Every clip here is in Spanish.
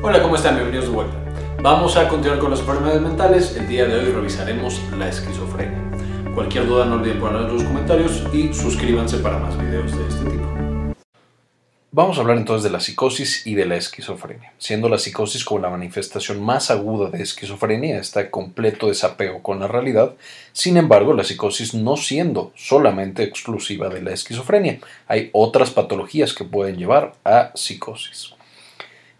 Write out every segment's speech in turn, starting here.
Hola, ¿cómo están? Bienvenidos de vuelta. Vamos a continuar con las enfermedades mentales. El día de hoy revisaremos la esquizofrenia. Cualquier duda no olviden ponerla en los comentarios y suscríbanse para más videos de este tipo. Vamos a hablar entonces de la psicosis y de la esquizofrenia. Siendo la psicosis como la manifestación más aguda de esquizofrenia, está completo desapego con la realidad. Sin embargo, la psicosis no siendo solamente exclusiva de la esquizofrenia, hay otras patologías que pueden llevar a psicosis.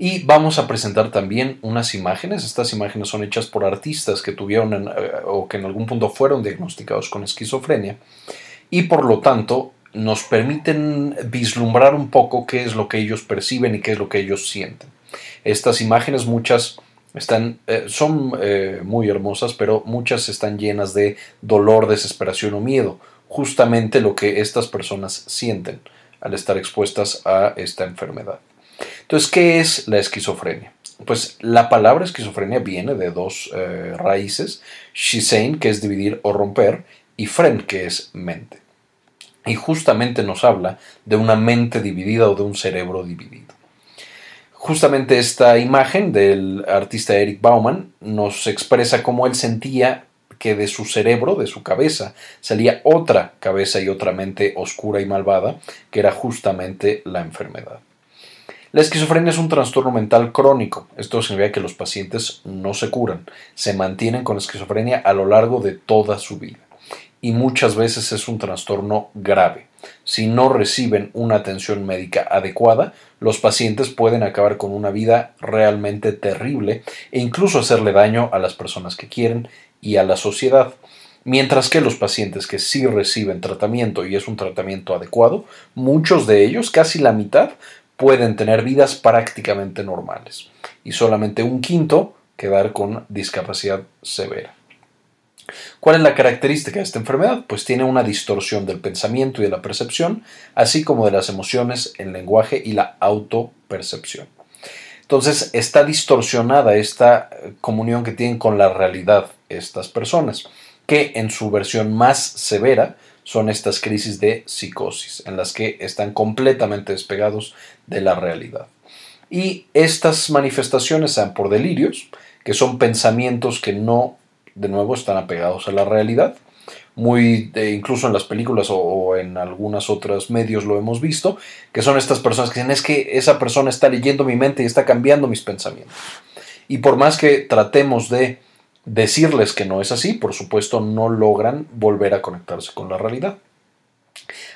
Y vamos a presentar también unas imágenes. Estas imágenes son hechas por artistas que tuvieron eh, o que en algún punto fueron diagnosticados con esquizofrenia y por lo tanto nos permiten vislumbrar un poco qué es lo que ellos perciben y qué es lo que ellos sienten. Estas imágenes muchas están, eh, son eh, muy hermosas, pero muchas están llenas de dolor, desesperación o miedo, justamente lo que estas personas sienten al estar expuestas a esta enfermedad. Entonces, ¿qué es la esquizofrenia? Pues la palabra esquizofrenia viene de dos eh, raíces, shisein, que es dividir o romper, y fren, que es mente y justamente nos habla de una mente dividida o de un cerebro dividido. Justamente esta imagen del artista Eric Bauman nos expresa cómo él sentía que de su cerebro, de su cabeza, salía otra cabeza y otra mente oscura y malvada, que era justamente la enfermedad. La esquizofrenia es un trastorno mental crónico. Esto significa que los pacientes no se curan, se mantienen con esquizofrenia a lo largo de toda su vida y muchas veces es un trastorno grave. Si no reciben una atención médica adecuada, los pacientes pueden acabar con una vida realmente terrible e incluso hacerle daño a las personas que quieren y a la sociedad. Mientras que los pacientes que sí reciben tratamiento y es un tratamiento adecuado, muchos de ellos, casi la mitad, pueden tener vidas prácticamente normales y solamente un quinto quedar con discapacidad severa. ¿Cuál es la característica de esta enfermedad? Pues tiene una distorsión del pensamiento y de la percepción, así como de las emociones, el lenguaje y la autopercepción. Entonces está distorsionada esta eh, comunión que tienen con la realidad estas personas, que en su versión más severa son estas crisis de psicosis, en las que están completamente despegados de la realidad. Y estas manifestaciones sean por delirios, que son pensamientos que no de nuevo están apegados a la realidad. Muy, incluso en las películas o, en algunos otros medios lo hemos visto, que son estas personas que dicen es que esa persona está leyendo mi mente y está cambiando mis pensamientos. Y por más que tratemos de decirles que no es así, por supuesto no logran volver a conectarse con la realidad.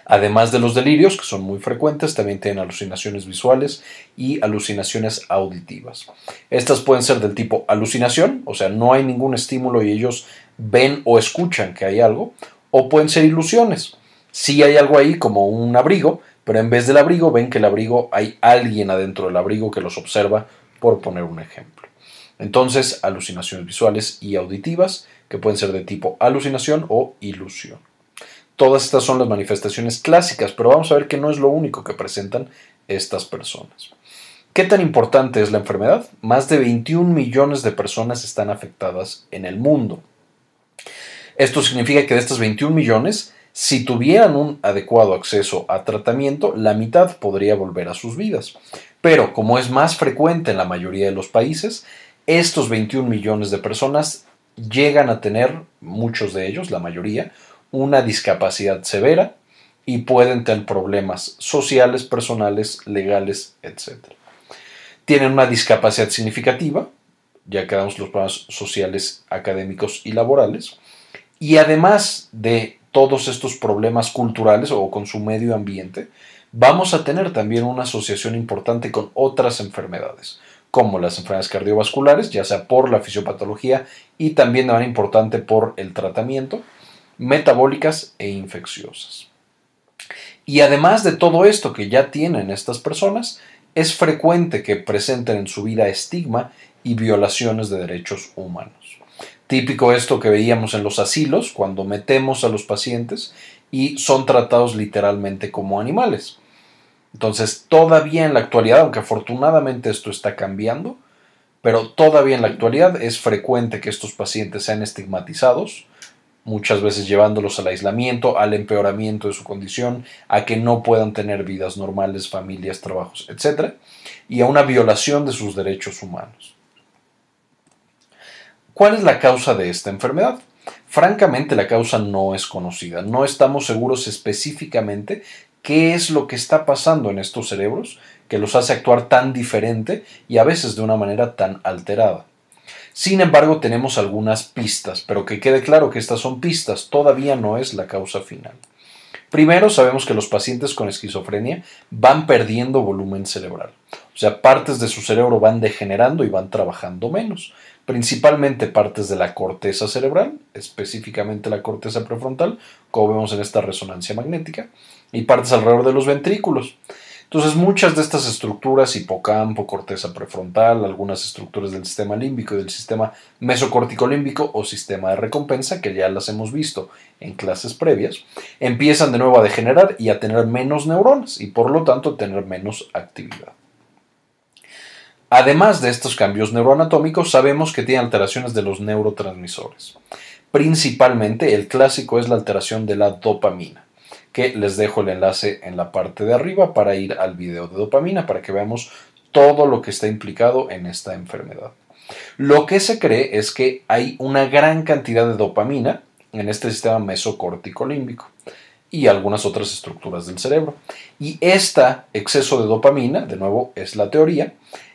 Además de los delirios, que son muy frecuentes, también tienen alucinaciones visuales y alucinaciones auditivas. Estas pueden ser del tipo alucinación, o sea, no hay ningún estímulo y ellos ven o escuchan que hay algo, o pueden ser ilusiones. Sí hay algo ahí como un abrigo, pero en vez del abrigo ven que el abrigo hay alguien adentro del abrigo que los observa, por poner un ejemplo. Entonces, alucinaciones visuales y auditivas, que pueden ser de tipo alucinación o ilusión. Todas estas son las manifestaciones clásicas, pero vamos a ver que no es lo único que presentan estas personas. ¿Qué tan importante es la enfermedad? Más de 21 millones de personas están afectadas en el mundo. Esto significa que de estas 21 millones, si tuvieran un adecuado acceso a tratamiento, la mitad podría volver a sus vidas. Pero como es más frecuente en la mayoría de los países, estos 21 millones de personas llegan a tener, muchos de ellos, la mayoría, una discapacidad severa y pueden tener problemas sociales, personales, legales, etc. Tienen una discapacidad significativa, ya quedamos los problemas sociales, académicos y laborales, y además de todos estos problemas culturales o con su medio ambiente, vamos a tener también una asociación importante con otras enfermedades, como las enfermedades cardiovasculares, ya sea por la fisiopatología y también de manera importante por el tratamiento, metabólicas e infecciosas. Y además de todo esto que ya tienen estas personas, es frecuente que presenten en su vida estigma y violaciones de derechos humanos. Típico esto que veíamos en los asilos, cuando metemos a los pacientes y son tratados literalmente como animales. Entonces, todavía en la actualidad, aunque afortunadamente esto está cambiando, pero todavía en la actualidad es frecuente que estos pacientes sean estigmatizados muchas veces llevándolos al aislamiento, al empeoramiento de su condición, a que no puedan tener vidas normales, familias, trabajos, etc. Y a una violación de sus derechos humanos. ¿Cuál es la causa de esta enfermedad? Francamente la causa no es conocida, no estamos seguros específicamente qué es lo que está pasando en estos cerebros que los hace actuar tan diferente y a veces de una manera tan alterada. Sin embargo, tenemos algunas pistas, pero que quede claro que estas son pistas, todavía no es la causa final. Primero, sabemos que los pacientes con esquizofrenia van perdiendo volumen cerebral, o sea, partes de su cerebro van degenerando y van trabajando menos, principalmente partes de la corteza cerebral, específicamente la corteza prefrontal, como vemos en esta resonancia magnética, y partes alrededor de los ventrículos. Entonces muchas de estas estructuras, hipocampo, corteza prefrontal, algunas estructuras del sistema límbico y del sistema mesocórtico límbico o sistema de recompensa, que ya las hemos visto en clases previas, empiezan de nuevo a degenerar y a tener menos neuronas y por lo tanto a tener menos actividad. Además de estos cambios neuroanatómicos, sabemos que tiene alteraciones de los neurotransmisores. Principalmente el clásico es la alteración de la dopamina que les dejo el enlace en la parte de arriba para ir al video de dopamina para que veamos todo lo que está implicado en esta enfermedad. Lo que se cree es que hay una gran cantidad de dopamina en este sistema mesocórtico límbico y algunas otras estructuras del cerebro. Y este exceso de dopamina, de nuevo es la teoría,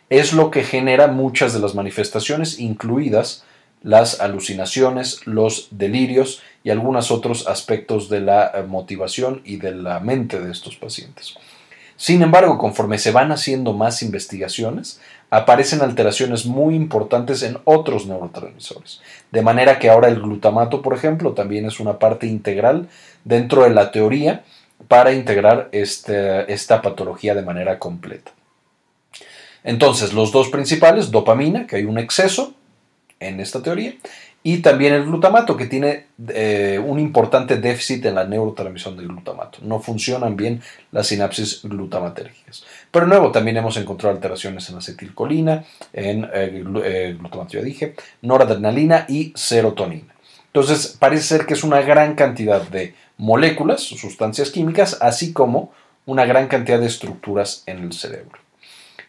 es lo que genera muchas de las manifestaciones, incluidas las alucinaciones, los delirios y algunos otros aspectos de la eh, motivación y de la mente de estos pacientes. Sin embargo, conforme se van haciendo más investigaciones, aparecen alteraciones muy importantes en otros neurotransmisores. De manera que ahora el glutamato, por ejemplo, también es una parte integral dentro de la teoría para integrar este, esta patología de manera completa. Entonces, los dos principales, dopamina, que hay un exceso en esta teoría, y también el glutamato, que tiene eh, un importante déficit en la neurotransmisión del glutamato. No funcionan bien las sinapsis glutamatérgicas. Pero nuevo, también hemos encontrado alteraciones en acetilcolina, en eh, eh, glutamato, ya dije, noradrenalina y serotonina. Entonces, parece ser que es una gran cantidad de moléculas, sustancias químicas, así como una gran cantidad de estructuras en el cerebro.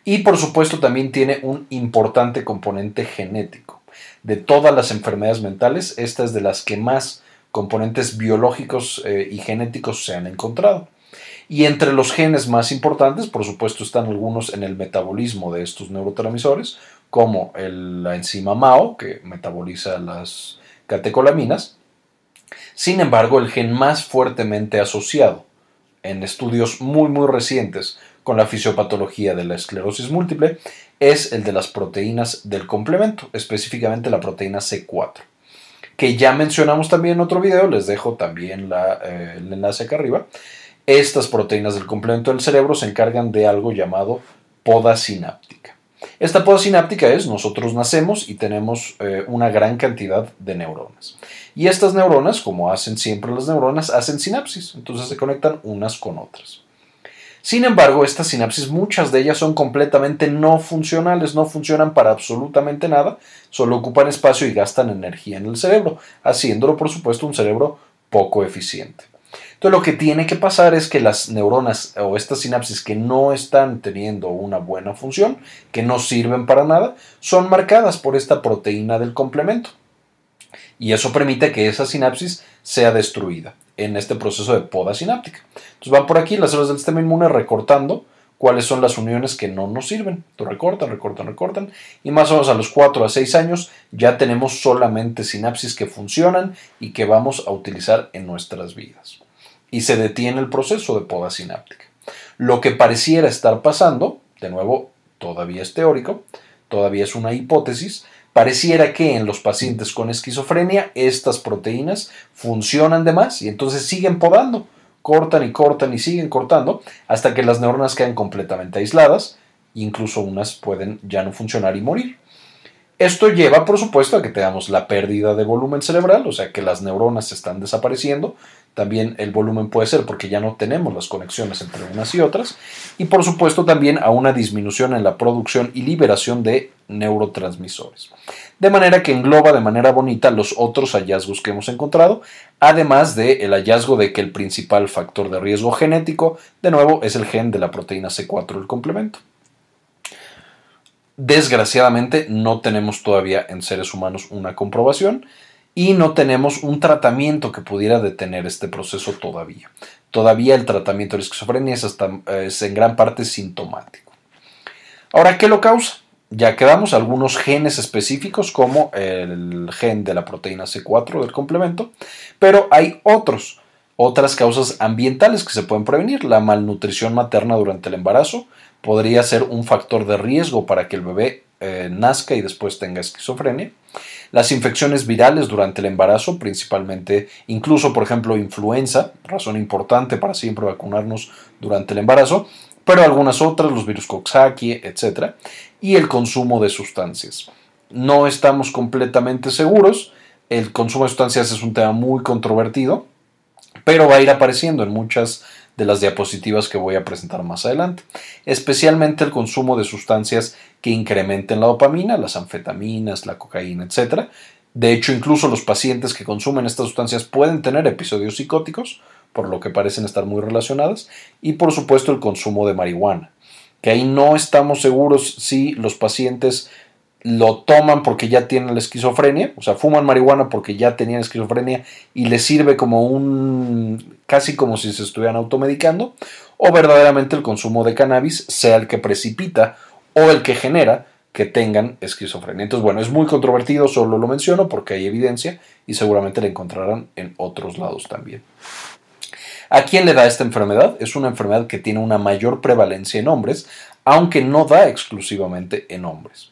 Y por supuesto también tiene un importante componente genético de todas las enfermedades mentales, esta es de las que más componentes biológicos eh, y genéticos se han encontrado. Y entre los genes más importantes, por supuesto, están algunos en el metabolismo de estos neurotransmisores, como la enzima MAO, que metaboliza las catecolaminas. Sin embargo, el gen más fuertemente asociado en estudios muy muy recientes con la fisiopatología de la esclerosis múltiple es el de las proteínas del complemento, específicamente la proteína C4, que ya mencionamos también en otro video, les dejo también eh, el enlace acá arriba. Estas proteínas del complemento del cerebro se encargan de algo llamado poda sináptica. Esta poda sináptica es, nosotros nacemos y tenemos eh, una gran cantidad de neuronas. Y estas neuronas, como hacen siempre las neuronas, hacen sinapsis, entonces se conectan unas con otras. Sin embargo, estas sinapsis, muchas de ellas son completamente no funcionales, no funcionan para absolutamente nada, solo ocupan espacio y gastan energía en el cerebro, haciéndolo, por supuesto, un cerebro poco eficiente. Entonces, lo que tiene que pasar es que las neuronas o estas sinapsis que no están teniendo una buena función, que no sirven para nada, son marcadas por esta proteína del complemento. Y eso permite que esa sinapsis sea destruida en este proceso de poda sináptica. Entonces van por aquí las células del sistema inmune recortando cuáles son las uniones que no nos sirven. Recortan, recortan, recortan. Y más o menos a los 4 a 6 años ya tenemos solamente sinapsis que funcionan y que vamos a utilizar en nuestras vidas. Y se detiene el proceso de poda sináptica. Lo que pareciera estar pasando, de nuevo, todavía es teórico, todavía es una hipótesis, pareciera que en los pacientes con esquizofrenia estas proteínas funcionan de más y entonces siguen podando, cortan y cortan y siguen cortando hasta que las neuronas quedan completamente aisladas, incluso unas pueden ya no funcionar y morir. Esto lleva, por supuesto, a que tengamos la pérdida de volumen cerebral, o sea que las neuronas están desapareciendo. También el volumen puede ser porque ya no tenemos las conexiones entre unas y otras. Y por supuesto también a una disminución en la producción y liberación de neurotransmisores. De manera que engloba de manera bonita los otros hallazgos que hemos encontrado, además del el hallazgo de que el principal factor de riesgo genético, de nuevo, es el gen de la proteína C4 del complemento. Desgraciadamente no tenemos todavía en seres humanos una comprobación y no tenemos un tratamiento que pudiera detener este proceso todavía. Todavía el tratamiento de la esquizofrenia es, en gran parte sintomático. Ahora, ¿qué lo causa? Ya quedamos algunos genes específicos como el gen de la proteína C4 del complemento, pero hay otros, otras causas ambientales que se pueden prevenir. La malnutrición materna durante el embarazo, podría ser un factor de riesgo para que el bebé eh, nazca y después tenga esquizofrenia. Las infecciones virales durante el embarazo, principalmente, incluso por ejemplo influenza, razón importante para siempre vacunarnos durante el embarazo, pero algunas otras, los virus Coxsackie, etc. Y el consumo de sustancias. No estamos completamente seguros, el consumo de sustancias es un tema muy controvertido, pero va a ir apareciendo en muchas de las diapositivas que voy a presentar más adelante, especialmente el consumo de sustancias que incrementen la dopamina, las anfetaminas, la cocaína, etc. De hecho, incluso los pacientes que consumen estas sustancias pueden tener episodios psicóticos, por lo que parecen estar muy relacionadas, y por supuesto el consumo de marihuana, que ahí no estamos seguros si los pacientes lo toman porque ya tienen la esquizofrenia, o sea, fuman marihuana porque ya tenían esquizofrenia y les sirve como un, casi como si se estuvieran automedicando, o verdaderamente el consumo de cannabis sea el que precipita o el que genera que tengan esquizofrenia. Entonces, bueno, es muy controvertido, solo lo menciono porque hay evidencia y seguramente la encontrarán en otros lados también. ¿A quién le da esta enfermedad? Es una enfermedad que tiene una mayor prevalencia en hombres, aunque no da exclusivamente en hombres.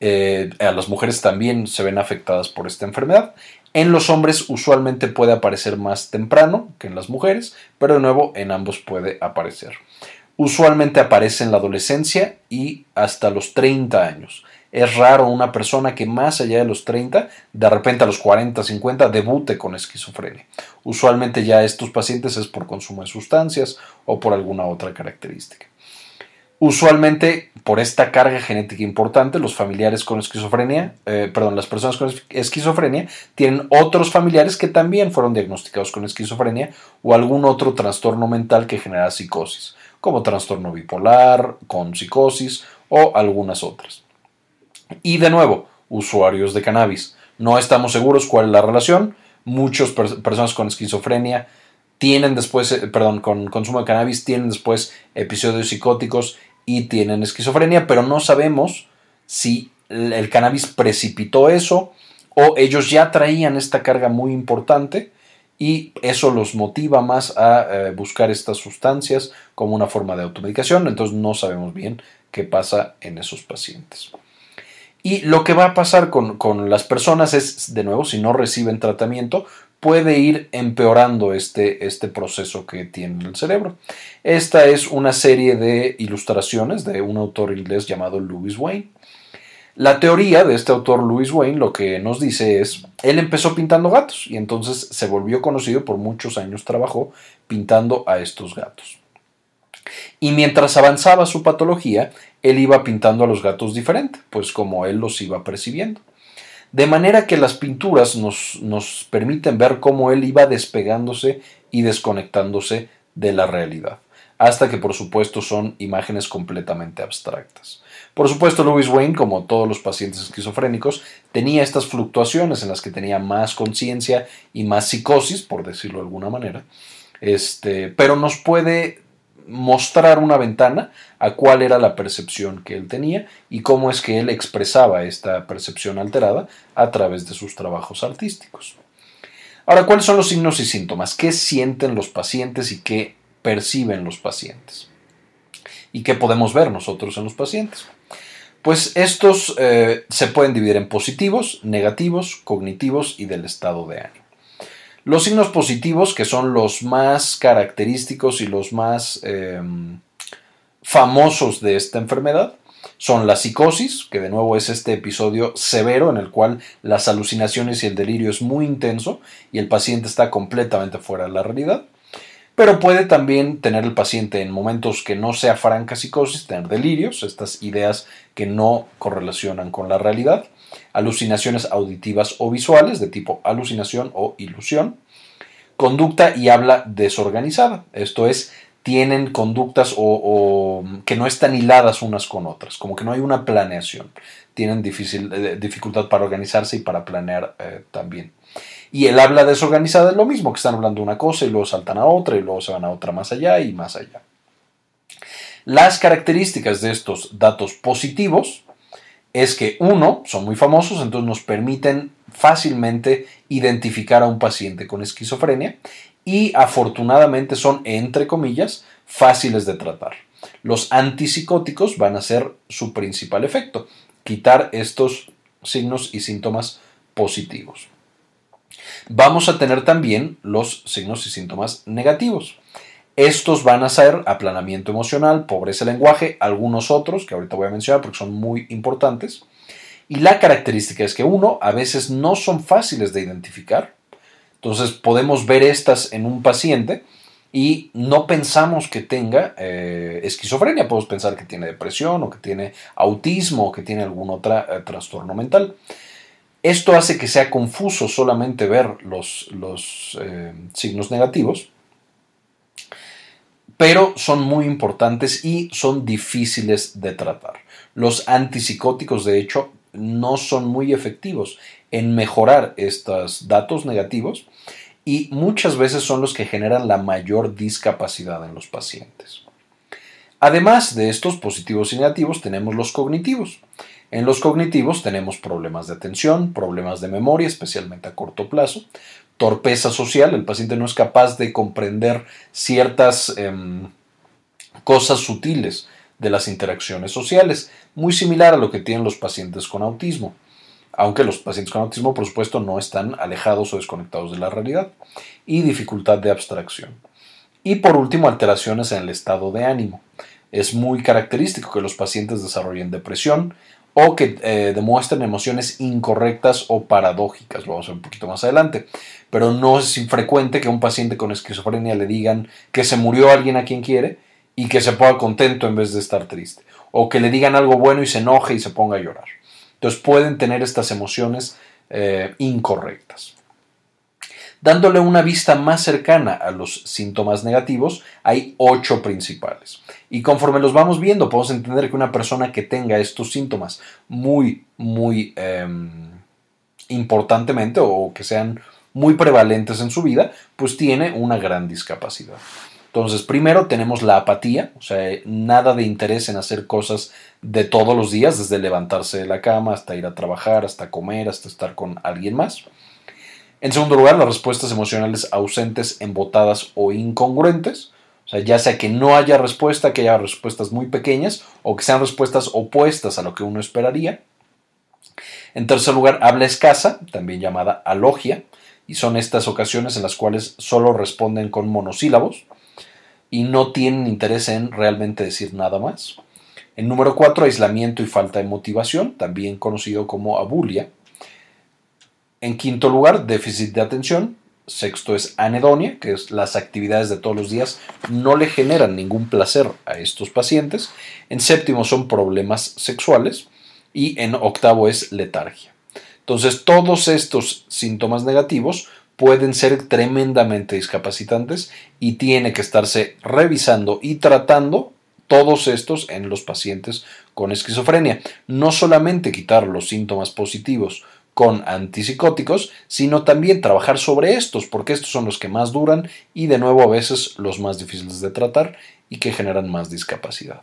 Eh, a las mujeres también se ven afectadas por esta enfermedad. En los hombres usualmente puede aparecer más temprano que en las mujeres, pero de nuevo en ambos puede aparecer. Usualmente aparece en la adolescencia y hasta los 30 años. Es raro una persona que más allá de los 30, de repente a los 40, 50, debute con esquizofrenia. Usualmente ya estos pacientes es por consumo de sustancias o por alguna otra característica. Usualmente, por esta carga genética importante, los familiares con esquizofrenia, eh, perdón, las personas con esquizofrenia tienen otros familiares que también fueron diagnosticados con esquizofrenia o algún otro trastorno mental que genera psicosis, como trastorno bipolar, con psicosis o algunas otras. Y de nuevo, usuarios de cannabis. No estamos seguros cuál es la relación. Muchas personas con esquizofrenia tienen después, eh, perdón, con consumo de cannabis tienen después episodios psicóticos y tienen esquizofrenia, pero no sabemos si el cannabis precipitó eso o ellos ya traían esta carga muy importante y eso los motiva más a eh, buscar estas sustancias como una forma de automedicación, entonces no sabemos bien qué pasa en esos pacientes. Y lo que va a pasar con, con las personas es, de nuevo, si no reciben tratamiento, puede ir empeorando este, este proceso que tiene el cerebro. Esta es una serie de ilustraciones de un autor inglés llamado Louis Wayne. La teoría de este autor Louis Wayne lo que nos dice es, él empezó pintando gatos y entonces se volvió conocido por muchos años trabajó pintando a estos gatos. Y mientras avanzaba su patología, él iba pintando a los gatos diferente, pues como él los iba percibiendo. De manera que las pinturas nos, nos permiten ver cómo él iba despegándose y desconectándose de la realidad, hasta que por supuesto son imágenes completamente abstractas. Por supuesto, Louis Wayne, como todos los pacientes esquizofrénicos, tenía estas fluctuaciones en las que tenía más conciencia y más psicosis, por decirlo de alguna manera, este, pero nos puede mostrar una ventana a cuál era la percepción que él tenía y cómo es que él expresaba esta percepción alterada a través de sus trabajos artísticos. Ahora, ¿cuáles son los signos y síntomas? ¿Qué sienten los pacientes y qué perciben los pacientes? ¿Y qué podemos ver nosotros en los pacientes? Pues estos eh, se pueden dividir en positivos, negativos, cognitivos y del estado de ánimo. Los signos positivos, que son los más característicos y los más em, famosos de esta enfermedad, son la psicosis, que de nuevo es este episodio severo en el cual las alucinaciones y el delirio es muy intenso y el paciente está completamente fuera de la realidad. Pero puede también tener el paciente en momentos que no sea franca psicosis, tener delirios, estas ideas que no correlacionan con la realidad, alucinaciones auditivas o visuales de tipo alucinación o ilusión, conducta y habla desorganizada, esto es, tienen conductas o, que no están hiladas unas con otras, como que no hay una planeación, tienen difícil, eh, dificultad para organizarse y para planear eh, también. Y el habla desorganizada es lo mismo, que están hablando una cosa y luego saltan a otra y luego se van a otra más allá y más allá. Las características de estos datos positivos es que, uno, son muy famosos, entonces nos permiten fácilmente identificar a un paciente con esquizofrenia y afortunadamente son, entre comillas, fáciles de tratar. Los antipsicóticos van a ser su principal efecto, quitar estos signos y síntomas positivos. Vamos a tener también los signos y síntomas negativos. Estos van a ser aplanamiento emocional, pobreza de lenguaje, algunos otros que ahorita voy a mencionar porque son muy importantes. Y la característica es que uno, a veces no son fáciles de identificar. Entonces podemos ver estas en un paciente y no pensamos que tenga eh, esquizofrenia, podemos pensar que tiene depresión o que tiene autismo o que tiene algún otro eh, trastorno mental. Esto hace que sea confuso solamente ver los, eh, signos negativos, pero son muy importantes y son difíciles de tratar. Los antipsicóticos, de hecho, no son muy efectivos en mejorar estos datos negativos y muchas veces son los que generan la mayor discapacidad en los pacientes. Además de estos positivos y negativos, tenemos los cognitivos. En los cognitivos tenemos problemas de atención, problemas de memoria, especialmente a corto plazo, torpeza social, el paciente no es capaz de comprender ciertas em, cosas sutiles de las interacciones sociales, muy similar a lo que tienen los pacientes con autismo, aunque los pacientes con autismo, por supuesto, no están alejados o desconectados de la realidad, y dificultad de abstracción. Y por último, alteraciones en el estado de ánimo. Es muy característico que los pacientes desarrollen depresión, o que eh, demuestren emociones incorrectas o paradójicas, lo vamos a ver un poquito más adelante. Pero no es infrecuente que a un paciente con esquizofrenia le digan que se murió alguien a quien quiere y que se ponga contento en vez de estar triste. O que le digan algo bueno y se enoje y se ponga a llorar. Entonces pueden tener estas emociones eh, incorrectas. Dándole una vista más cercana a los síntomas negativos, hay ocho principales. Y conforme los vamos viendo, podemos entender que una persona que tenga estos síntomas muy, muy em, importantemente o que sean muy prevalentes en su vida, pues tiene una gran discapacidad. Entonces, primero tenemos la apatía, o sea, nada de interés en hacer cosas de todos los días, desde levantarse de la cama hasta ir a trabajar, hasta comer, hasta estar con alguien más. En segundo lugar, las respuestas emocionales ausentes, embotadas o incongruentes. O sea, ya sea que no haya respuesta, que haya respuestas muy pequeñas o que sean respuestas opuestas a lo que uno esperaría. En tercer lugar, habla escasa, también llamada alogia, y son estas ocasiones en las cuales solo responden con monosílabos y no tienen interés en realmente decir nada más. En número cuatro, aislamiento y falta de motivación, también conocido como abulia. En quinto lugar, déficit de atención, Sexto es anedonia, que es las actividades de todos los días no le generan ningún placer a estos pacientes. En séptimo son problemas sexuales y en octavo es letargia. Entonces todos estos síntomas negativos pueden ser tremendamente discapacitantes y tiene que estarse revisando y tratando todos estos en los pacientes con esquizofrenia. No solamente quitar los síntomas positivos con antipsicóticos, sino también trabajar sobre estos, porque estos son los que más duran y de nuevo a veces los más difíciles de tratar y que generan más discapacidad.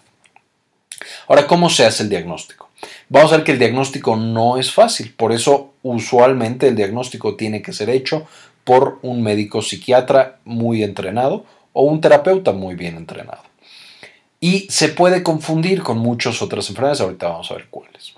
Ahora, ¿cómo se hace el diagnóstico? Vamos a ver que el diagnóstico no es fácil, por eso usualmente el diagnóstico tiene que ser hecho por un médico psiquiatra muy entrenado o un terapeuta muy bien entrenado. Y se puede confundir con muchas otras enfermedades, ahorita vamos a ver cuáles.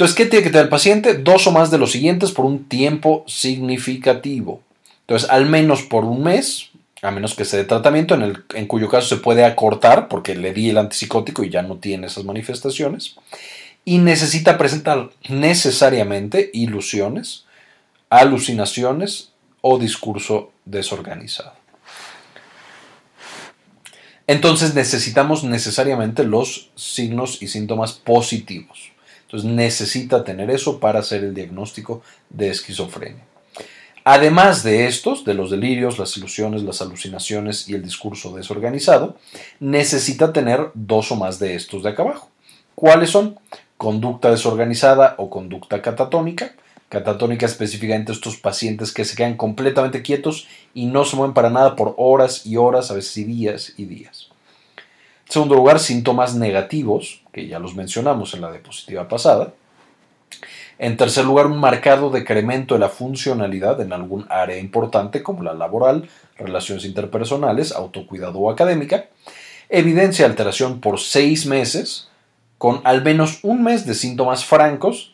Entonces, ¿qué tiene que tener el paciente? Dos o más de los siguientes por un tiempo significativo. Entonces, al menos por un mes, a menos que sea de tratamiento, en, el, en cuyo caso se puede acortar porque le di el antipsicótico y ya no tiene esas manifestaciones. Y necesita presentar necesariamente ilusiones, alucinaciones o discurso desorganizado. Entonces necesitamos necesariamente los signos y síntomas positivos. Entonces necesita tener eso para hacer el diagnóstico de esquizofrenia. Además de estos, de los delirios, las ilusiones, las alucinaciones y el discurso desorganizado, necesita tener dos o más de estos de acá abajo. ¿Cuáles son? Conducta desorganizada o conducta catatónica. Catatónica específicamente estos pacientes que se quedan completamente quietos y no se mueven para nada por horas y horas, a veces días y días. En segundo lugar, síntomas negativos, que ya los mencionamos en la diapositiva pasada. En tercer lugar, un marcado decremento de la funcionalidad en algún área importante como la laboral, relaciones interpersonales, autocuidado o académica. Evidencia de alteración por seis meses, con al menos un mes de síntomas francos.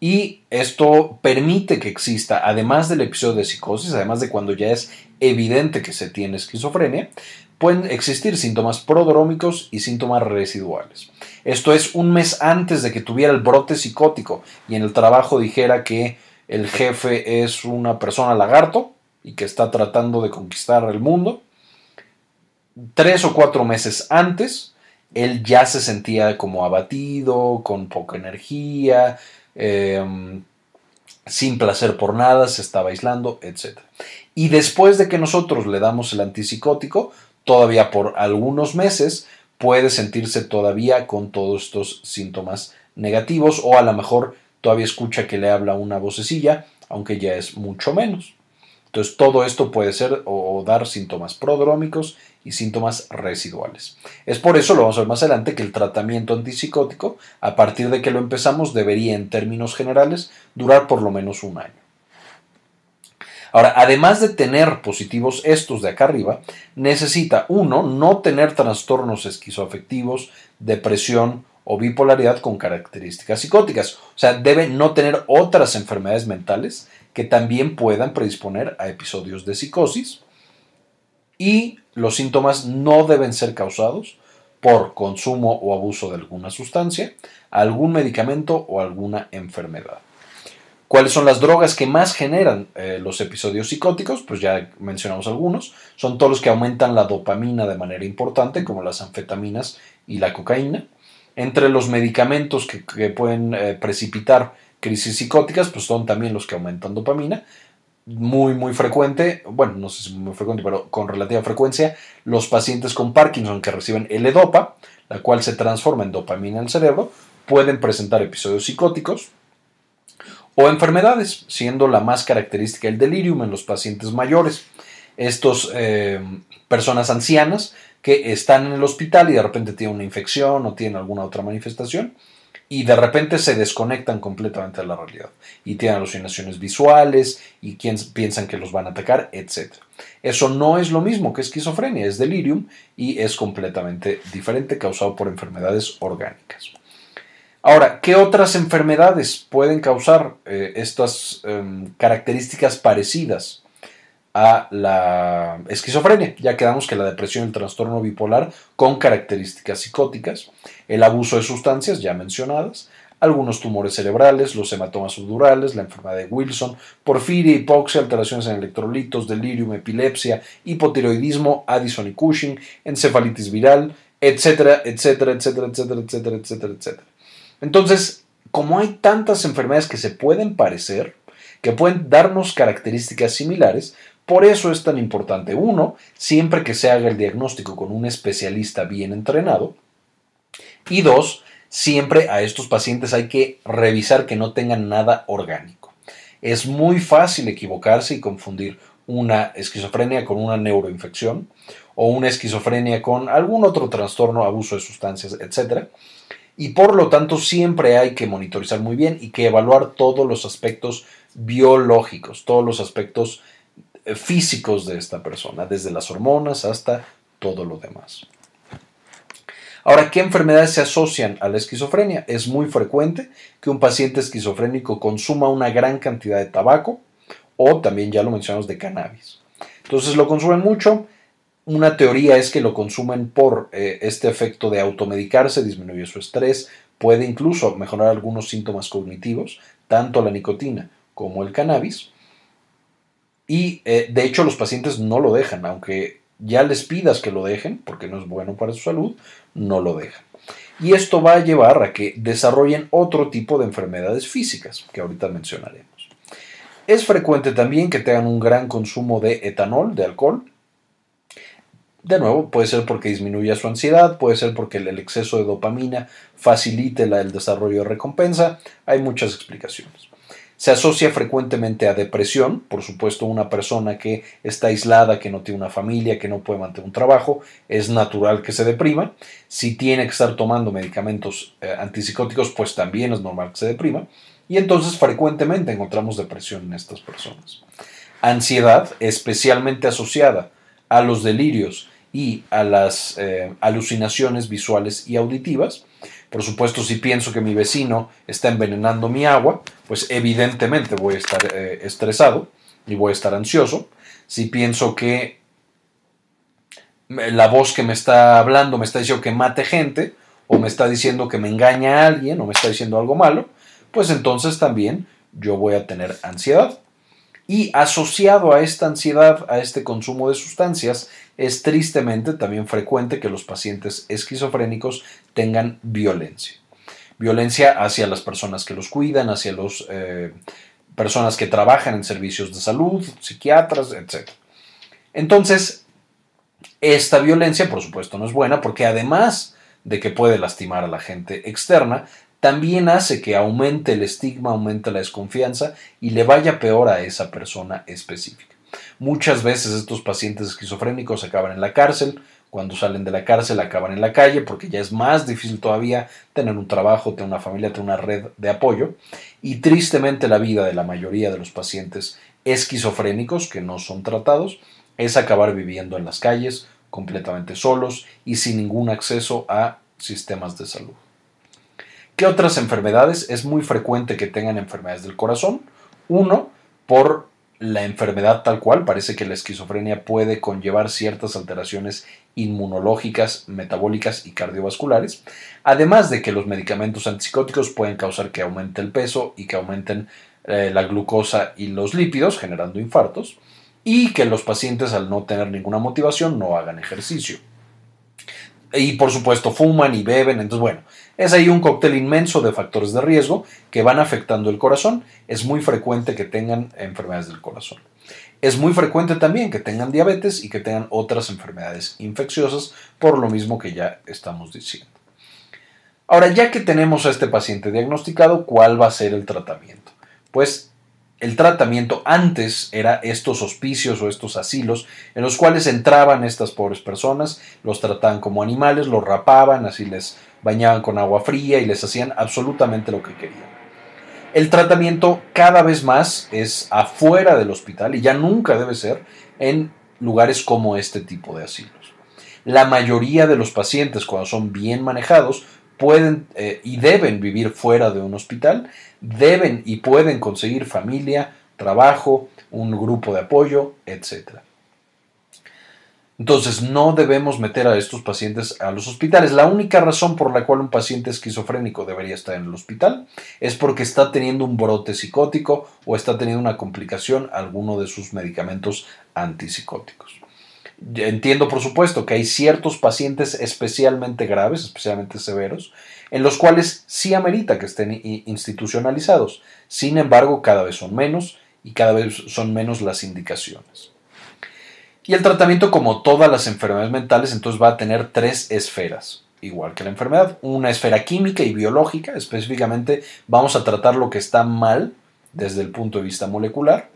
Y esto permite que exista, además del episodio de psicosis, además de cuando ya es evidente que se tiene esquizofrenia, pueden existir síntomas prodrómicos y síntomas residuales. Esto es un mes antes de que tuviera el brote psicótico y en el trabajo dijera que el jefe es una persona lagarto y que está tratando de conquistar el mundo. Tres o cuatro meses antes, él ya se sentía como abatido, con poca energía, em, sin placer por nada, se estaba aislando, etc. Y después de que nosotros le damos el antipsicótico, todavía por algunos meses puede sentirse todavía con todos estos síntomas negativos o a lo mejor todavía escucha que le habla una vocecilla, aunque ya es mucho menos. Entonces todo esto puede ser o, dar síntomas prodrómicos y síntomas residuales. Es por eso, lo vamos a ver más adelante, que el tratamiento antipsicótico, a partir de que lo empezamos, debería en términos generales durar por lo menos un año. Ahora, además de tener positivos estos de acá arriba, necesita uno no tener trastornos esquizoafectivos, depresión o bipolaridad con características psicóticas. O sea, debe no tener otras enfermedades mentales que también puedan predisponer a episodios de psicosis. Y los síntomas no deben ser causados por consumo o abuso de alguna sustancia, algún medicamento o alguna enfermedad. ¿Cuáles son las drogas que más generan eh, los episodios psicóticos? Pues ya mencionamos algunos. Son todos los que aumentan la dopamina de manera importante, como las anfetaminas y la cocaína. Entre los medicamentos que, pueden eh, precipitar crisis psicóticas, pues son también los que aumentan dopamina. Muy, muy frecuente, bueno, no sé si muy frecuente, pero con relativa frecuencia, los pacientes con Parkinson que reciben L-Dopa, la cual se transforma en dopamina en el cerebro, pueden presentar episodios psicóticos o enfermedades, siendo la más característica el delirium en los pacientes mayores. Estos eh, personas ancianas que están en el hospital y de repente tienen una infección o tienen alguna otra manifestación y de repente se desconectan completamente de la realidad y tienen alucinaciones visuales y piensan que los van a atacar, etc. Eso no es lo mismo que esquizofrenia, es delirium y es completamente diferente causado por enfermedades orgánicas. Ahora, ¿qué otras enfermedades pueden causar eh, estas em, características parecidas a la esquizofrenia? Ya quedamos que la depresión el trastorno bipolar con características psicóticas, el abuso de sustancias ya mencionadas, algunos tumores cerebrales, los hematomas subdurales, la enfermedad de Wilson, porfiria, hipoxia, alteraciones en electrolitos, delirium, epilepsia, hipotiroidismo, Addison y Cushing, encefalitis viral, etcétera, etcétera, etcétera, etcétera, etcétera, etcétera, etcétera. Entonces, como hay tantas enfermedades que se pueden parecer, que pueden darnos características similares, por eso es tan importante, uno, siempre que se haga el diagnóstico con un especialista bien entrenado, y dos, siempre a estos pacientes hay que revisar que no tengan nada orgánico. Es muy fácil equivocarse y confundir una esquizofrenia con una neuroinfección o una esquizofrenia con algún otro trastorno, abuso de sustancias, etc y por lo tanto siempre hay que monitorizar muy bien y que evaluar todos los aspectos biológicos, todos los aspectos eh, físicos de esta persona, desde las hormonas hasta todo lo demás. Ahora, ¿qué enfermedades se asocian a la esquizofrenia? Es muy frecuente que un paciente esquizofrénico consuma una gran cantidad de tabaco o también ya lo mencionamos de cannabis. Entonces lo consumen mucho. Una teoría es que lo consumen por eh, este efecto de automedicarse, disminuye su estrés, puede incluso mejorar algunos síntomas cognitivos, tanto la nicotina como el cannabis. Y eh, de hecho los pacientes no lo dejan, aunque ya les pidas que lo dejen, porque no es bueno para su salud, no lo dejan. Y esto va a llevar a que desarrollen otro tipo de enfermedades físicas, que ahorita mencionaremos. Es frecuente también que tengan un gran consumo de etanol, de alcohol. De nuevo, puede ser porque disminuye su ansiedad, puede ser porque el exceso de dopamina facilite el desarrollo de recompensa. Hay muchas explicaciones. Se asocia frecuentemente a depresión, por supuesto una persona que está aislada, que no tiene una familia, que no puede mantener un trabajo, es natural que se deprima. Si tiene que estar tomando medicamentos eh, antipsicóticos, pues también es normal que se deprima. Y entonces frecuentemente encontramos depresión en estas personas. Ansiedad, especialmente asociada a los delirios y a las eh, alucinaciones visuales y auditivas, por supuesto, si pienso que mi vecino está envenenando mi agua, pues evidentemente voy a estar eh, estresado y voy a estar ansioso. Si pienso que la voz que me está hablando me está diciendo que mate gente, o me está diciendo que me engaña a alguien, o me está diciendo algo malo, pues entonces también yo voy a tener ansiedad. Y asociado a esta ansiedad, a este consumo de sustancias, es tristemente también frecuente que los pacientes esquizofrénicos tengan violencia. Violencia hacia las personas que los cuidan, hacia las eh, personas que trabajan en servicios de salud, psiquiatras, etc. Entonces, esta violencia, por supuesto, no es buena porque además de que puede lastimar a la gente externa, también hace que aumente el estigma, aumente la desconfianza y le vaya peor a esa persona específica. Muchas veces estos pacientes esquizofrénicos acaban en la cárcel, cuando salen de la cárcel acaban en la calle porque ya es más difícil todavía tener un trabajo, tener una familia, tener una red de apoyo y tristemente la vida de la mayoría de los pacientes esquizofrénicos que no son tratados es acabar viviendo en las calles completamente solos y sin ningún acceso a sistemas de salud. ¿Qué otras enfermedades? Es muy frecuente que tengan enfermedades del corazón. Uno, por la enfermedad tal cual, parece que la esquizofrenia puede conllevar ciertas alteraciones inmunológicas, metabólicas y cardiovasculares, además de que los medicamentos antipsicóticos pueden causar que aumente el peso y que aumenten eh, la glucosa y los lípidos, generando infartos, y que los pacientes al no tener ninguna motivación no hagan ejercicio. Y por supuesto fuman y beben, entonces bueno, es ahí un cóctel inmenso de factores de riesgo que van afectando el corazón. Es muy frecuente que tengan enfermedades del corazón. Es muy frecuente también que tengan diabetes y que tengan otras enfermedades infecciosas, por lo mismo que ya estamos diciendo. Ahora, ya que tenemos a este paciente diagnosticado, ¿cuál va a ser el tratamiento? Pues el tratamiento antes era estos hospicios o estos asilos en los cuales entraban estas pobres personas, los trataban como animales, los rapaban, así les bañaban con agua fría y les hacían absolutamente lo que querían. El tratamiento cada vez más es afuera del hospital y ya nunca debe ser en lugares como este tipo de asilos. La mayoría de los pacientes cuando son bien manejados pueden eh, y deben vivir fuera de un hospital, deben y pueden conseguir familia, trabajo, un grupo de apoyo, etc. Entonces, no debemos meter a estos pacientes a los hospitales. La única razón por la cual un paciente esquizofrénico debería estar en el hospital es porque está teniendo un brote psicótico o está teniendo una complicación alguno de sus medicamentos antipsicóticos. Entiendo, por supuesto, que hay ciertos pacientes especialmente graves, especialmente severos, en los cuales sí amerita que estén institucionalizados. Sin embargo, cada vez son menos y cada vez son menos las indicaciones. Y el tratamiento, como todas las enfermedades mentales, entonces va a tener tres esferas, igual que la enfermedad. Una esfera química y biológica, específicamente vamos a tratar lo que está mal desde el punto de vista molecular.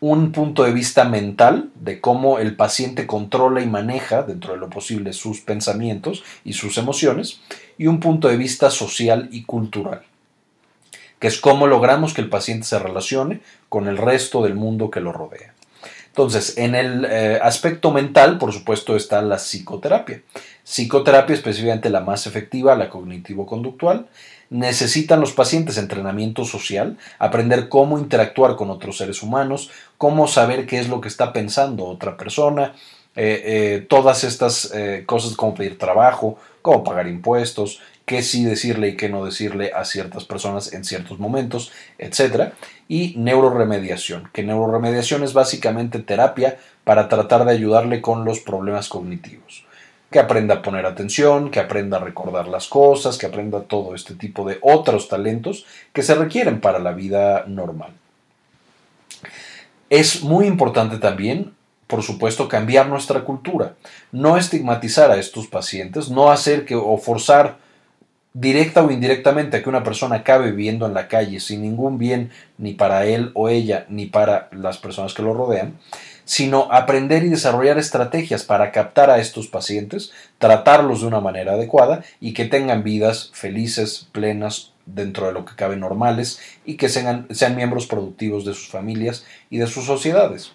Un punto de vista mental, de cómo el paciente controla y maneja, dentro de lo posible, sus pensamientos y sus emociones. Y un punto de vista social y cultural, que es cómo logramos que el paciente se relacione con el resto del mundo que lo rodea. Entonces, en el eh, aspecto mental, por supuesto, está la psicoterapia. Psicoterapia, específicamente la más efectiva, la cognitivo-conductual. Necesitan los pacientes entrenamiento social, aprender cómo interactuar con otros seres humanos, cómo saber qué es lo que está pensando otra persona, eh, eh, todas estas cosas como pedir trabajo, cómo pagar impuestos, qué sí decirle y qué no decirle a ciertas personas en ciertos momentos, etc. Y neuroremediación, que neuroremediación es básicamente terapia para tratar de ayudarle con los problemas cognitivos. Que aprenda a poner atención, que aprenda a recordar las cosas, que aprenda todo este tipo de otros talentos que se requieren para la vida normal. Es muy importante también por supuesto, cambiar nuestra cultura, no estigmatizar a estos pacientes, no hacer que o forzar directa o indirectamente a que una persona acabe viviendo en la calle sin ningún bien ni para él o ella ni para las personas que lo rodean, sino aprender y desarrollar estrategias para captar a estos pacientes, tratarlos de una manera adecuada y que tengan vidas felices, plenas, dentro de lo que cabe normales y que sean, sean miembros productivos de sus familias y de sus sociedades.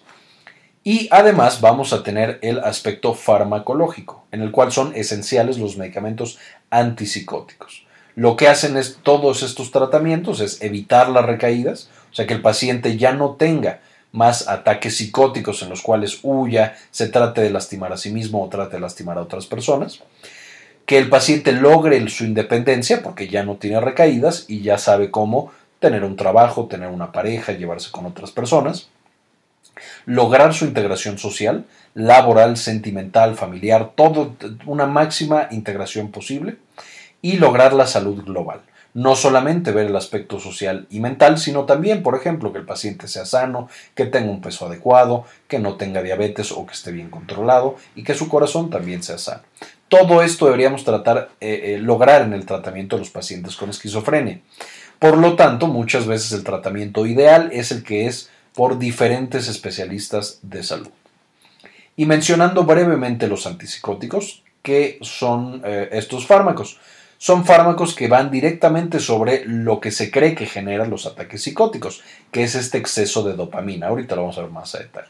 Y además vamos a tener el aspecto farmacológico, en el cual son esenciales los medicamentos antipsicóticos. Lo que hacen es todos estos tratamientos es evitar las recaídas, o sea que el paciente ya no tenga más ataques psicóticos en los cuales huya, se trate de lastimar a sí mismo o trate de lastimar a otras personas, que el paciente logre su independencia porque ya no tiene recaídas y ya sabe cómo tener un trabajo, tener una pareja, llevarse con otras personas, lograr su integración social, laboral, sentimental, familiar, todo una máxima integración posible y lograr la salud global. No solamente ver el aspecto social y mental, sino también, por ejemplo, que el paciente sea sano, que tenga un peso adecuado, que no tenga diabetes o que esté bien controlado y que su corazón también sea sano. Todo esto deberíamos tratar, eh, eh, lograr en el tratamiento de los pacientes con esquizofrenia. Por lo tanto, muchas veces el tratamiento ideal es el que es por diferentes especialistas de salud. Y mencionando brevemente los antipsicóticos, ¿qué son eh, estos fármacos? son fármacos que van directamente sobre lo que se cree que generan los ataques psicóticos, que es este exceso de dopamina. Ahorita lo vamos a ver más a detalle.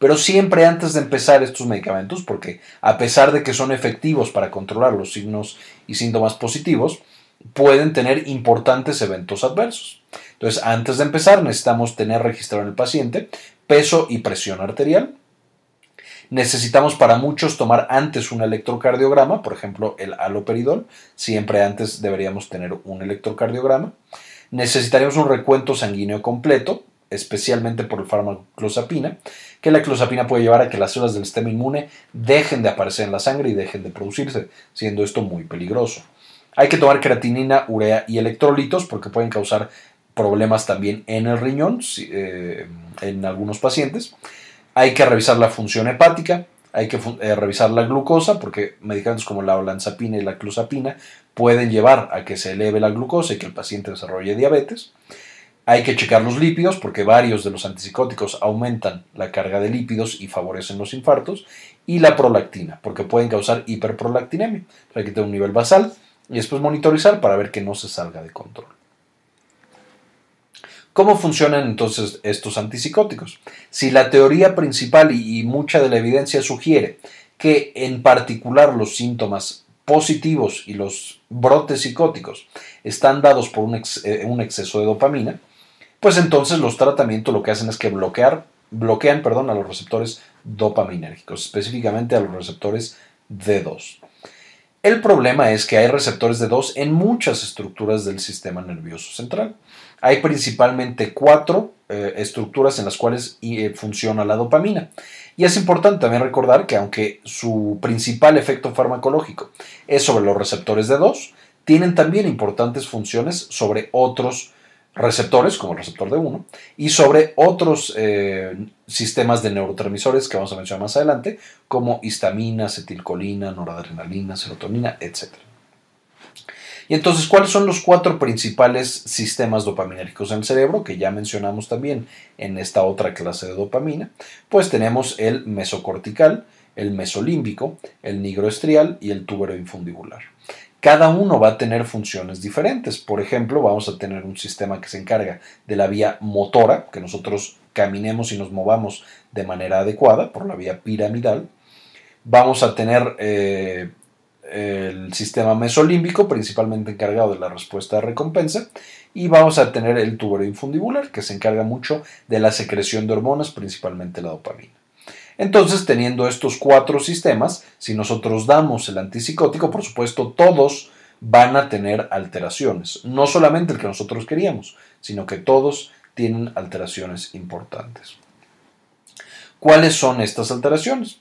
Pero siempre antes de empezar estos medicamentos, porque a pesar de que son efectivos para controlar los signos y síntomas positivos, pueden tener importantes eventos adversos. Entonces, antes de empezar, necesitamos tener registrado en el paciente peso y presión arterial, Necesitamos para muchos tomar antes un electrocardiograma, por ejemplo el aloperidol, siempre antes deberíamos tener un electrocardiograma. Necesitaríamos un recuento sanguíneo completo, especialmente por el fármaco clozapina, que la clozapina puede llevar a que las células del sistema inmune dejen de aparecer en la sangre y dejen de producirse, siendo esto muy peligroso. Hay que tomar creatinina, urea y electrolitos porque pueden causar problemas también en el riñón eh, en algunos pacientes. Hay que revisar la función hepática, hay que eh, revisar la glucosa, porque medicamentos como la olanzapina y la clozapina pueden llevar a que se eleve la glucosa y que el paciente desarrolle diabetes. Hay que checar los lípidos, porque varios de los antipsicóticos aumentan la carga de lípidos y favorecen los infartos. Y la prolactina, porque pueden causar hiperprolactinemia. Hay que tener un nivel basal y después monitorizar para ver que no se salga de control. ¿Cómo funcionan entonces estos antipsicóticos? Si la teoría principal y, mucha de la evidencia sugiere que en particular los síntomas positivos y los brotes psicóticos están dados por un, eh, exceso de dopamina, pues entonces los tratamientos lo que hacen es que bloquear, bloquean perdón, a los receptores dopaminérgicos, específicamente a los receptores D2. El problema es que hay receptores D2 en muchas estructuras del sistema nervioso central. Hay principalmente cuatro eh, estructuras en las cuales eh, funciona la dopamina. Y es importante también recordar que aunque su principal efecto farmacológico es sobre los receptores de 2, tienen también importantes funciones sobre otros receptores, como el receptor de 1, y sobre otros eh, sistemas de neurotransmisores que vamos a mencionar más adelante, como histamina, acetilcolina, noradrenalina, serotonina, etc. Y entonces, ¿cuáles son los cuatro principales sistemas dopaminérgicos en el cerebro que ya mencionamos también en esta otra clase de dopamina? Pues tenemos el mesocortical, el mesolímbico, el nigroestrial y el túbero infundibular. Cada uno va a tener funciones diferentes. Por ejemplo, vamos a tener un sistema que se encarga de la vía motora, que nosotros caminemos y nos movamos de manera adecuada por la vía piramidal. Vamos a tener eh, el sistema mesolímbico, principalmente encargado de la respuesta de recompensa, y vamos a tener el tubero infundibular, que se encarga mucho de la secreción de hormonas, principalmente la dopamina. Entonces, teniendo estos cuatro sistemas, si nosotros damos el antipsicótico, por supuesto, todos van a tener alteraciones. No solamente el que nosotros queríamos, sino que todos tienen alteraciones importantes. ¿Cuáles son estas alteraciones?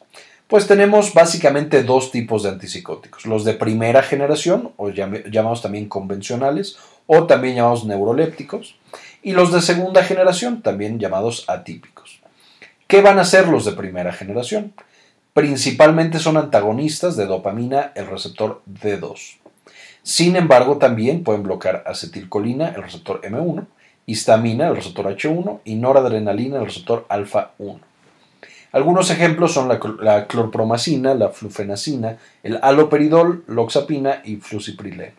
Pues tenemos básicamente dos tipos de antipsicóticos. Los de primera generación, o llamados también convencionales, o también llamados neurolépticos, y los de segunda generación, también llamados atípicos. ¿Qué van a ser los de primera generación? Principalmente son antagonistas de dopamina, el receptor D2. Sin embargo, también pueden bloquear acetilcolina, el receptor M1, histamina, el receptor H1, y noradrenalina, el receptor alfa 1. Algunos ejemplos son la, clorpromacina, la flufenacina, el aloperidol, loxapina y fluciprileno.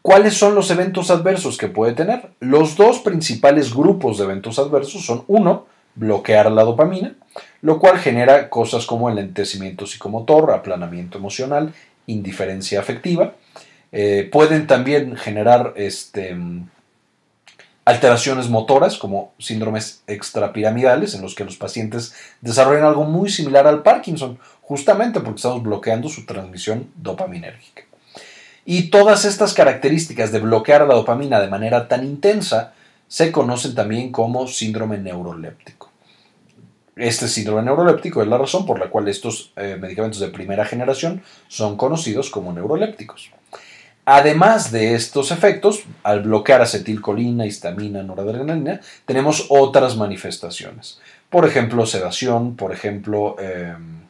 ¿Cuáles son los eventos adversos que puede tener? Los dos principales grupos de eventos adversos son, uno, bloquear la dopamina, lo cual genera cosas como el lentecimiento psicomotor, aplanamiento emocional, indiferencia afectiva. Eh, pueden también generar este, alteraciones motoras como síndromes extrapiramidales en los que los pacientes desarrollan algo muy similar al Parkinson, justamente porque estamos bloqueando su transmisión dopaminérgica. Y todas estas características de bloquear la dopamina de manera tan intensa se conocen también como síndrome neuroléptico. Este síndrome neuroléptico es la razón por la cual estos eh, medicamentos de primera generación son conocidos como neurolépticos. Además de estos efectos, al bloquear acetilcolina, histamina, noradrenalina, tenemos otras manifestaciones. Por ejemplo, sedación, por ejemplo, em,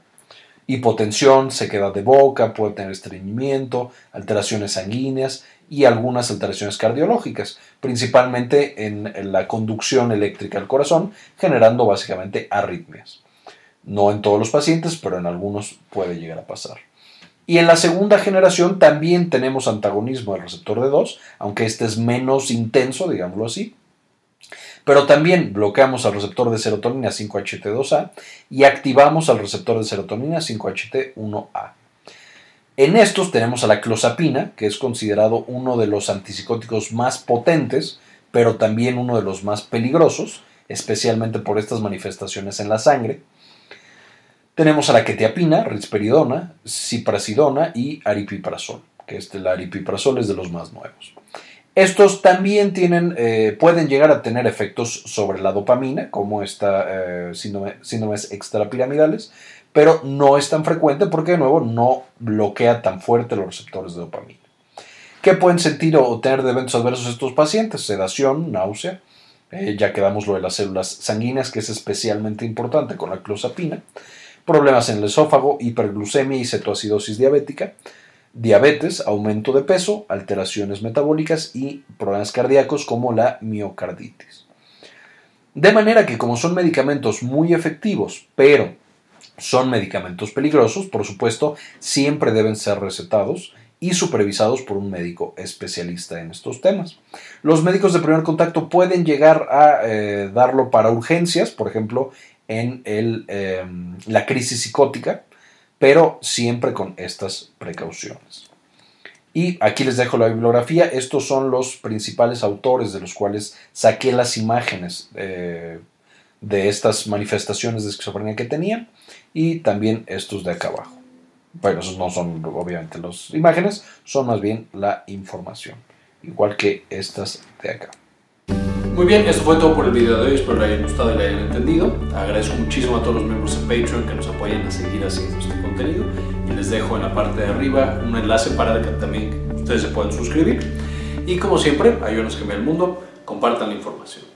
hipotensión, sequedad de boca, puede tener estreñimiento, alteraciones sanguíneas y algunas alteraciones cardiológicas, principalmente en la conducción eléctrica al corazón, generando básicamente arritmias. No en todos los pacientes, pero en algunos puede llegar a pasar. Y en la segunda generación también tenemos antagonismo del receptor D2, aunque este es menos intenso, digámoslo así. Pero también bloqueamos al receptor de serotonina 5-HT2A y activamos al receptor de serotonina 5-HT1A. En estos tenemos a la clozapina, que es considerado uno de los antipsicóticos más potentes, pero también uno de los más peligrosos, especialmente por estas manifestaciones en la sangre. Tenemos a la quetiapina, risperidona, ciprasidona y aripiprazol, que este, el aripiprazol es de los más nuevos. Estos también tienen, eh, pueden llegar a tener efectos sobre la dopamina, como esta eh, síndromes extrapiramidales, pero no es tan frecuente porque de nuevo no bloquea tan fuerte los receptores de dopamina. ¿Qué pueden sentir o tener de eventos adversos estos pacientes? Sedación, náusea, eh, ya quedamos lo de las células sanguíneas, que es especialmente importante con la clozapina problemas en el esófago, hiperglucemia y cetoacidosis diabética, diabetes, aumento de peso, alteraciones metabólicas y problemas cardíacos como la miocarditis. De manera que como son medicamentos muy efectivos, pero son medicamentos peligrosos, por supuesto, siempre deben ser recetados y supervisados por un médico especialista en estos temas. Los médicos de primer contacto pueden llegar a eh, darlo para urgencias, por ejemplo, en em, la crisis psicótica, pero siempre con estas precauciones. Y aquí les dejo la bibliografía. Estos son los principales autores de los cuales saqué las imágenes eh, de estas manifestaciones de esquizofrenia que tenían y también estos de acá abajo. Bueno, esos no son obviamente las imágenes, son más bien la información, igual que estas de acá. Muy bien, esto fue todo por el video de hoy, espero les haya gustado y le hayan entendido. Agradezco muchísimo a todos los miembros de Patreon que nos apoyen a seguir haciendo este contenido y les dejo en la parte de arriba un enlace para que también ustedes se puedan suscribir. Y como siempre, ayúdenos a cambiar el mundo, compartan la información.